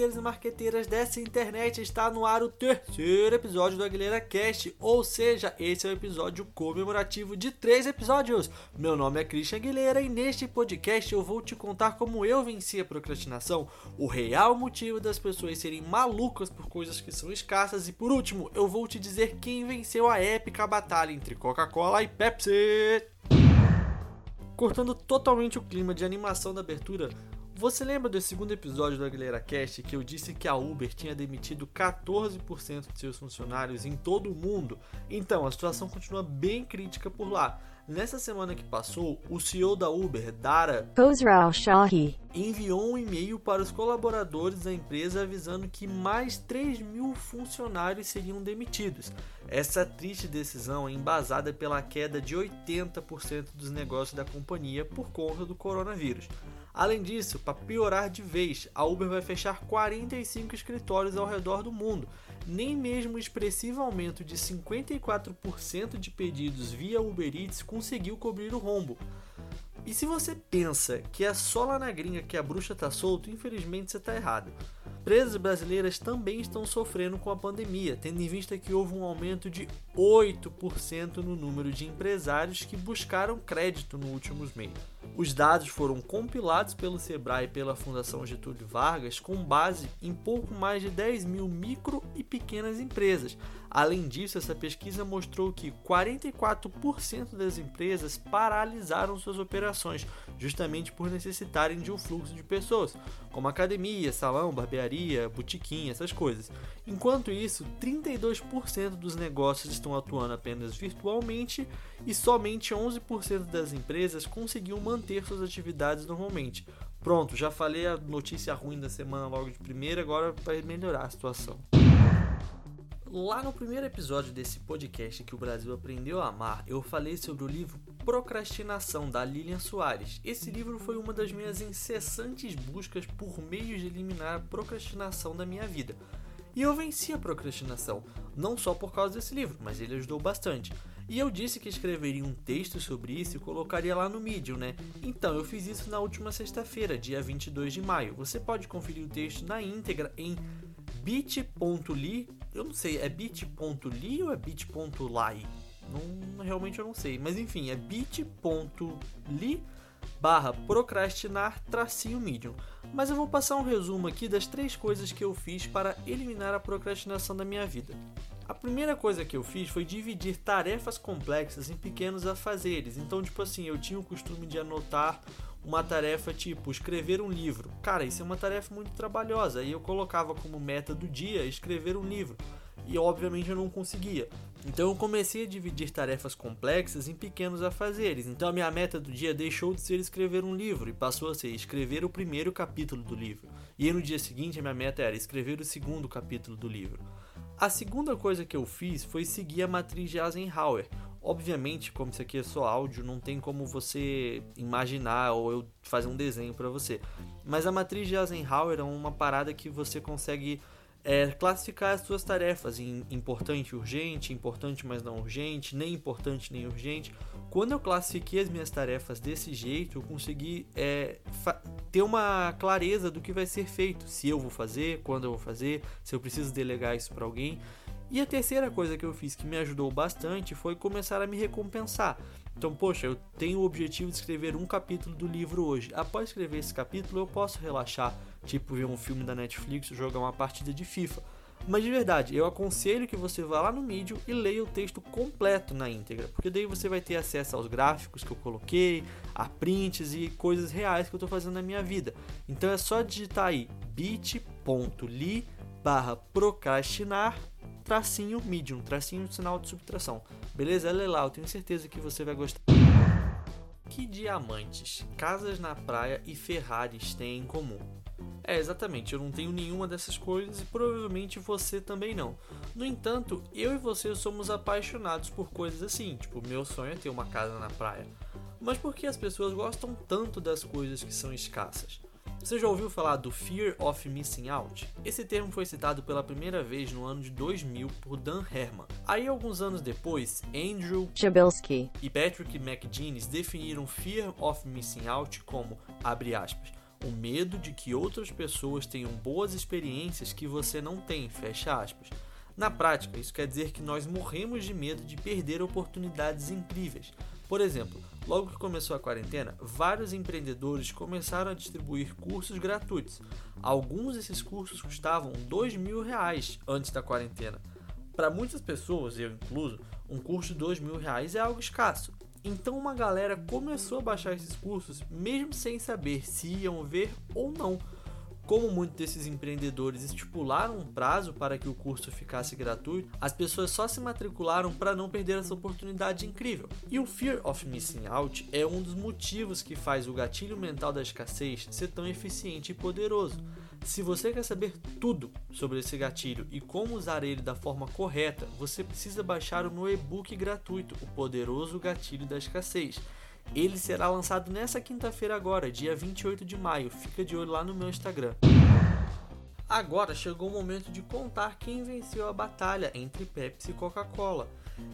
marqueteiros e marqueteiras dessa internet, está no ar o terceiro episódio do Aguilera Cast, ou seja, esse é o episódio comemorativo de três episódios. Meu nome é Christian Aguilera e neste podcast eu vou te contar como eu venci a procrastinação, o real motivo das pessoas serem malucas por coisas que são escassas e por último, eu vou te dizer quem venceu a épica batalha entre Coca-Cola e Pepsi. Cortando totalmente o clima de animação da abertura, você lembra do segundo episódio do Aguilera Cast que eu disse que a Uber tinha demitido 14% de seus funcionários em todo o mundo? Então, a situação continua bem crítica por lá. Nessa semana que passou, o CEO da Uber, Dara Shahi, enviou um e-mail para os colaboradores da empresa avisando que mais 3 mil funcionários seriam demitidos. Essa triste decisão é embasada pela queda de 80% dos negócios da companhia por conta do coronavírus. Além disso, para piorar de vez, a Uber vai fechar 45 escritórios ao redor do mundo. Nem mesmo o expressivo aumento de 54% de pedidos via Uber Eats conseguiu cobrir o rombo. E se você pensa que é só lá na gringa que a bruxa tá solta, infelizmente você está errado. Empresas brasileiras também estão sofrendo com a pandemia, tendo em vista que houve um aumento de 8% no número de empresários que buscaram crédito nos últimos meses. Os dados foram compilados pelo Sebrae e pela Fundação Getúlio Vargas com base em pouco mais de 10 mil micro e pequenas empresas. Além disso, essa pesquisa mostrou que 44% das empresas paralisaram suas operações, justamente por necessitarem de um fluxo de pessoas, como academia, salão, barbearia, botiquim, essas coisas. Enquanto isso, 32% dos negócios estão atuando apenas virtualmente e somente 11% das empresas conseguiu manter suas atividades normalmente. Pronto, já falei a notícia ruim da semana logo de primeira, agora vai melhorar a situação. Lá no primeiro episódio desse podcast que o Brasil aprendeu a amar, eu falei sobre o livro Procrastinação da Lilian Soares. Esse livro foi uma das minhas incessantes buscas por meios de eliminar a procrastinação da minha vida. E eu venci a procrastinação, não só por causa desse livro, mas ele ajudou bastante. E eu disse que escreveria um texto sobre isso e colocaria lá no Medium, né? Então, eu fiz isso na última sexta-feira, dia 22 de maio. Você pode conferir o texto na íntegra em bit.ly, eu não sei, é bit.ly ou é bit.ly? Não, realmente eu não sei, mas enfim, é bit.ly barra procrastinar tracinho medium. Mas eu vou passar um resumo aqui das três coisas que eu fiz para eliminar a procrastinação da minha vida. A primeira coisa que eu fiz foi dividir tarefas complexas em pequenos afazeres. Então, tipo assim, eu tinha o costume de anotar uma tarefa tipo escrever um livro. Cara, isso é uma tarefa muito trabalhosa e eu colocava como meta do dia escrever um livro. E obviamente eu não conseguia. Então eu comecei a dividir tarefas complexas em pequenos afazeres. Então a minha meta do dia deixou de ser escrever um livro e passou a ser escrever o primeiro capítulo do livro. E no dia seguinte a minha meta era escrever o segundo capítulo do livro. A segunda coisa que eu fiz foi seguir a matriz de Eisenhower, Obviamente, como isso aqui é só áudio, não tem como você imaginar ou eu fazer um desenho para você. Mas a matriz de Eisenhower é uma parada que você consegue é, classificar as suas tarefas em importante urgente, importante mas não urgente, nem importante nem urgente. Quando eu classifiquei as minhas tarefas desse jeito, eu consegui é, ter uma clareza do que vai ser feito, se eu vou fazer, quando eu vou fazer, se eu preciso delegar isso para alguém. E a terceira coisa que eu fiz que me ajudou bastante foi começar a me recompensar. Então, poxa, eu tenho o objetivo de escrever um capítulo do livro hoje. Após escrever esse capítulo, eu posso relaxar, tipo ver um filme da Netflix jogar uma partida de FIFA. Mas de verdade, eu aconselho que você vá lá no Medium e leia o texto completo na íntegra, porque daí você vai ter acesso aos gráficos que eu coloquei, a prints e coisas reais que eu estou fazendo na minha vida. Então é só digitar aí bit.ly barra procrastinar tracinho medium, tracinho sinal de subtração. Beleza? É lá, eu tenho certeza que você vai gostar. Que diamantes, casas na praia e Ferraris têm em comum? É, exatamente, eu não tenho nenhuma dessas coisas e provavelmente você também não. No entanto, eu e você somos apaixonados por coisas assim, tipo, meu sonho é ter uma casa na praia. Mas por que as pessoas gostam tanto das coisas que são escassas? Você já ouviu falar do Fear of Missing Out? Esse termo foi citado pela primeira vez no ano de 2000 por Dan Herman. Aí, alguns anos depois, Andrew Jabilski e Patrick McGuinness definiram Fear of Missing Out como, abre aspas, o medo de que outras pessoas tenham boas experiências que você não tem, fecha aspas. Na prática, isso quer dizer que nós morremos de medo de perder oportunidades incríveis. Por exemplo, logo que começou a quarentena, vários empreendedores começaram a distribuir cursos gratuitos. Alguns desses cursos custavam dois mil reais antes da quarentena. Para muitas pessoas, eu incluso, um curso de dois mil reais é algo escasso. Então uma galera começou a baixar esses cursos mesmo sem saber se iam ver ou não. Como muitos desses empreendedores estipularam um prazo para que o curso ficasse gratuito, as pessoas só se matricularam para não perder essa oportunidade incrível. E o Fear of Missing Out é um dos motivos que faz o gatilho mental da escassez ser tão eficiente e poderoso. Se você quer saber tudo sobre esse gatilho e como usar ele da forma correta, você precisa baixar o meu e-book gratuito, O Poderoso Gatilho da Escassez. Ele será lançado nessa quinta-feira agora, dia 28 de maio. Fica de olho lá no meu Instagram. Agora chegou o momento de contar quem venceu a batalha entre Pepsi e Coca-Cola.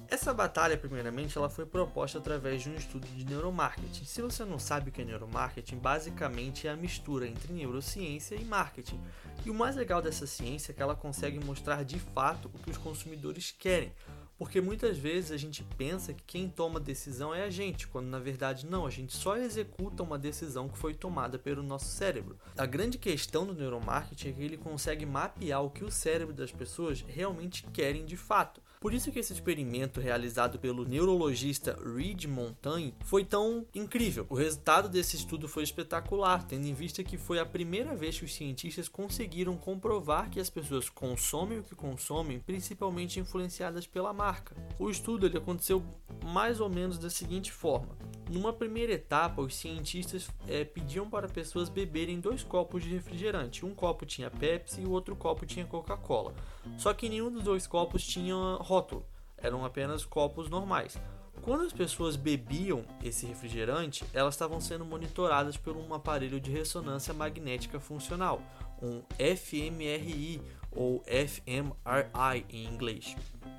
Essa batalha, primeiramente, ela foi proposta através de um estudo de neuromarketing. Se você não sabe o que é neuromarketing, basicamente é a mistura entre neurociência e marketing. E o mais legal dessa ciência é que ela consegue mostrar de fato o que os consumidores querem, porque muitas vezes a gente pensa que quem toma decisão é a gente, quando na verdade não, a gente só executa uma decisão que foi tomada pelo nosso cérebro. A grande questão do neuromarketing é que ele consegue mapear o que o cérebro das pessoas realmente querem de fato. Por isso que esse experimento realizado pelo neurologista Reed Montagne foi tão incrível. O resultado desse estudo foi espetacular, tendo em vista que foi a primeira vez que os cientistas conseguiram comprovar que as pessoas consomem o que consomem, principalmente influenciadas pela marca. O estudo ele aconteceu mais ou menos da seguinte forma: numa primeira etapa, os cientistas é, pediam para pessoas beberem dois copos de refrigerante. Um copo tinha Pepsi e o outro copo tinha Coca-Cola. Só que nenhum dos dois copos tinha rótulo, eram apenas copos normais. Quando as pessoas bebiam esse refrigerante, elas estavam sendo monitoradas por um aparelho de ressonância magnética funcional, um fMRI ou fMRI em inglês.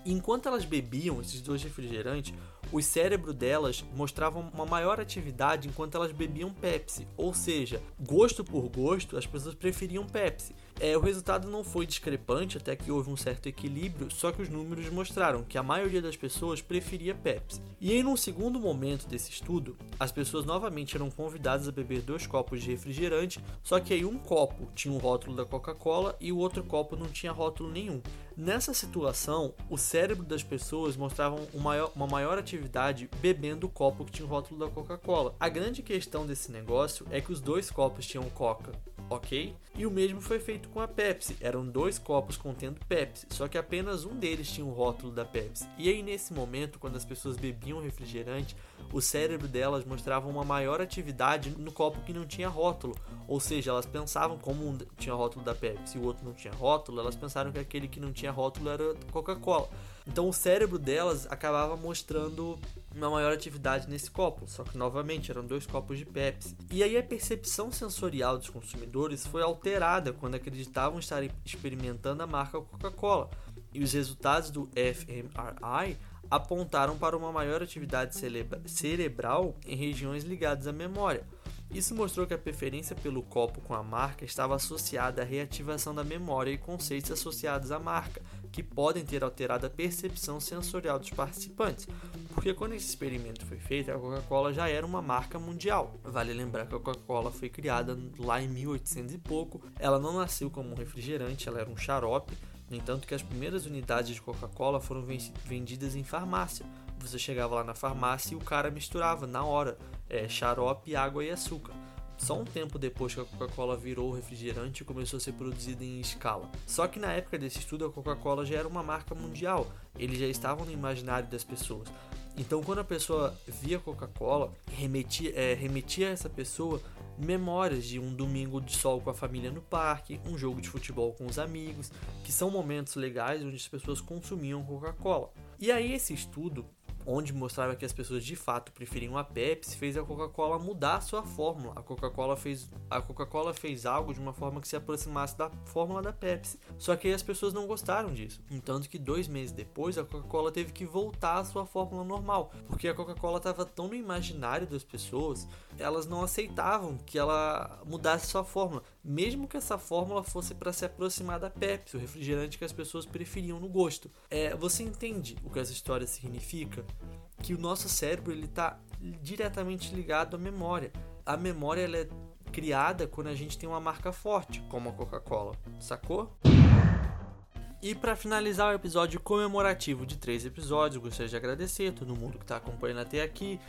Enquanto elas bebiam esses dois refrigerantes, o cérebro delas mostrava uma maior atividade enquanto elas bebiam Pepsi, ou seja, gosto por gosto, as pessoas preferiam Pepsi. É, o resultado não foi discrepante, até que houve um certo equilíbrio, só que os números mostraram que a maioria das pessoas preferia Pepsi. E em um segundo momento desse estudo, as pessoas novamente eram convidadas a beber dois copos de refrigerante, só que aí um copo tinha o rótulo da Coca-Cola e o outro copo não tinha rótulo nenhum. Nessa situação, o cérebro das pessoas mostrava uma maior, uma maior atividade bebendo o copo que tinha o rótulo da Coca-Cola. A grande questão desse negócio é que os dois copos tinham Coca, ok? E o mesmo foi feito com a Pepsi. Eram dois copos contendo Pepsi, só que apenas um deles tinha o rótulo da Pepsi. E aí, nesse momento, quando as pessoas bebiam refrigerante, o cérebro delas mostrava uma maior atividade no copo que não tinha rótulo. Ou seja, elas pensavam como um tinha rótulo da Pepsi e o outro não tinha rótulo, elas pensaram que aquele que não tinha rótulo era Coca-Cola. Então o cérebro delas acabava mostrando uma maior atividade nesse copo, só que novamente eram dois copos de Pepsi. E aí a percepção sensorial dos consumidores foi alterada quando acreditavam estar experimentando a marca Coca-Cola. E os resultados do fMRI apontaram para uma maior atividade cerebral em regiões ligadas à memória. Isso mostrou que a preferência pelo copo com a marca estava associada à reativação da memória e conceitos associados à marca, que podem ter alterado a percepção sensorial dos participantes. Porque quando esse experimento foi feito, a Coca-Cola já era uma marca mundial. Vale lembrar que a Coca-Cola foi criada lá em 1800 e pouco. Ela não nasceu como um refrigerante, ela era um xarope no entanto, que as primeiras unidades de Coca-Cola foram vendidas em farmácia. Você chegava lá na farmácia e o cara misturava na hora é, xarope, água e açúcar. Só um tempo depois que a Coca-Cola virou refrigerante e começou a ser produzida em escala. Só que na época desse estudo a Coca-Cola já era uma marca mundial, eles já estavam no imaginário das pessoas. Então quando a pessoa via Coca-Cola, remetia, é, remetia a essa pessoa memórias de um domingo de sol com a família no parque, um jogo de futebol com os amigos, que são momentos legais onde as pessoas consumiam Coca-Cola. E aí esse estudo onde mostrava que as pessoas de fato preferiam a Pepsi, fez a Coca-Cola mudar sua fórmula. A Coca-Cola fez, a Coca-Cola fez algo de uma forma que se aproximasse da fórmula da Pepsi. Só que as pessoas não gostaram disso. Entanto que dois meses depois a Coca-Cola teve que voltar à sua fórmula normal, porque a Coca-Cola estava tão no imaginário das pessoas, elas não aceitavam que ela mudasse sua fórmula, mesmo que essa fórmula fosse para se aproximar da Pepsi, o refrigerante que as pessoas preferiam no gosto. É, você entende o que essa história significa? Que o nosso cérebro ele está diretamente ligado à memória. A memória ela é criada quando a gente tem uma marca forte, como a Coca-Cola, sacou? E para finalizar o episódio comemorativo de três episódios, gostaria de agradecer a todo mundo que está acompanhando até aqui.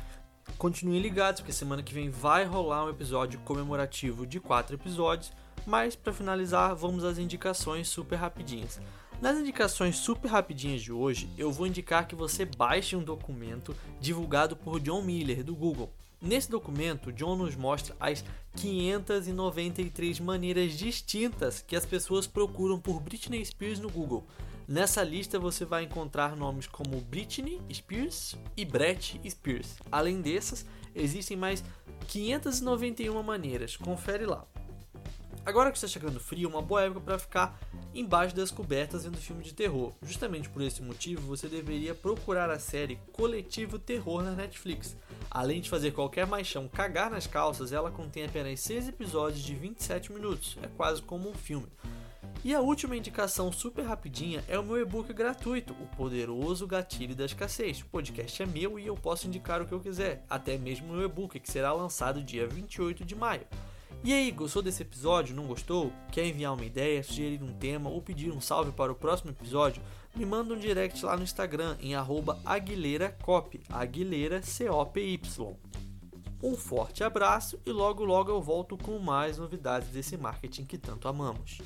Continuem ligados, porque semana que vem vai rolar um episódio comemorativo de quatro episódios. Mas para finalizar, vamos às indicações super rapidinhas. Nas indicações super rapidinhas de hoje, eu vou indicar que você baixe um documento divulgado por John Miller do Google. Nesse documento, John nos mostra as 593 maneiras distintas que as pessoas procuram por Britney Spears no Google. Nessa lista você vai encontrar nomes como Britney Spears e Brett Spears. Além dessas, existem mais 591 maneiras. Confere lá. Agora que está chegando frio, é uma boa época para ficar embaixo das cobertas vendo filme de terror. Justamente por esse motivo, você deveria procurar a série Coletivo Terror na Netflix. Além de fazer qualquer machão cagar nas calças, ela contém apenas 6 episódios de 27 minutos. É quase como um filme. E a última indicação super rapidinha é o meu e-book gratuito, O Poderoso Gatilho da Escassez. O podcast é meu e eu posso indicar o que eu quiser, até mesmo o e-book que será lançado dia 28 de maio. E aí, gostou desse episódio? Não gostou? Quer enviar uma ideia, sugerir um tema ou pedir um salve para o próximo episódio? Me manda um direct lá no Instagram em aguileiracop, Aguilera C-O-P-Y. Um forte abraço e logo logo eu volto com mais novidades desse marketing que tanto amamos.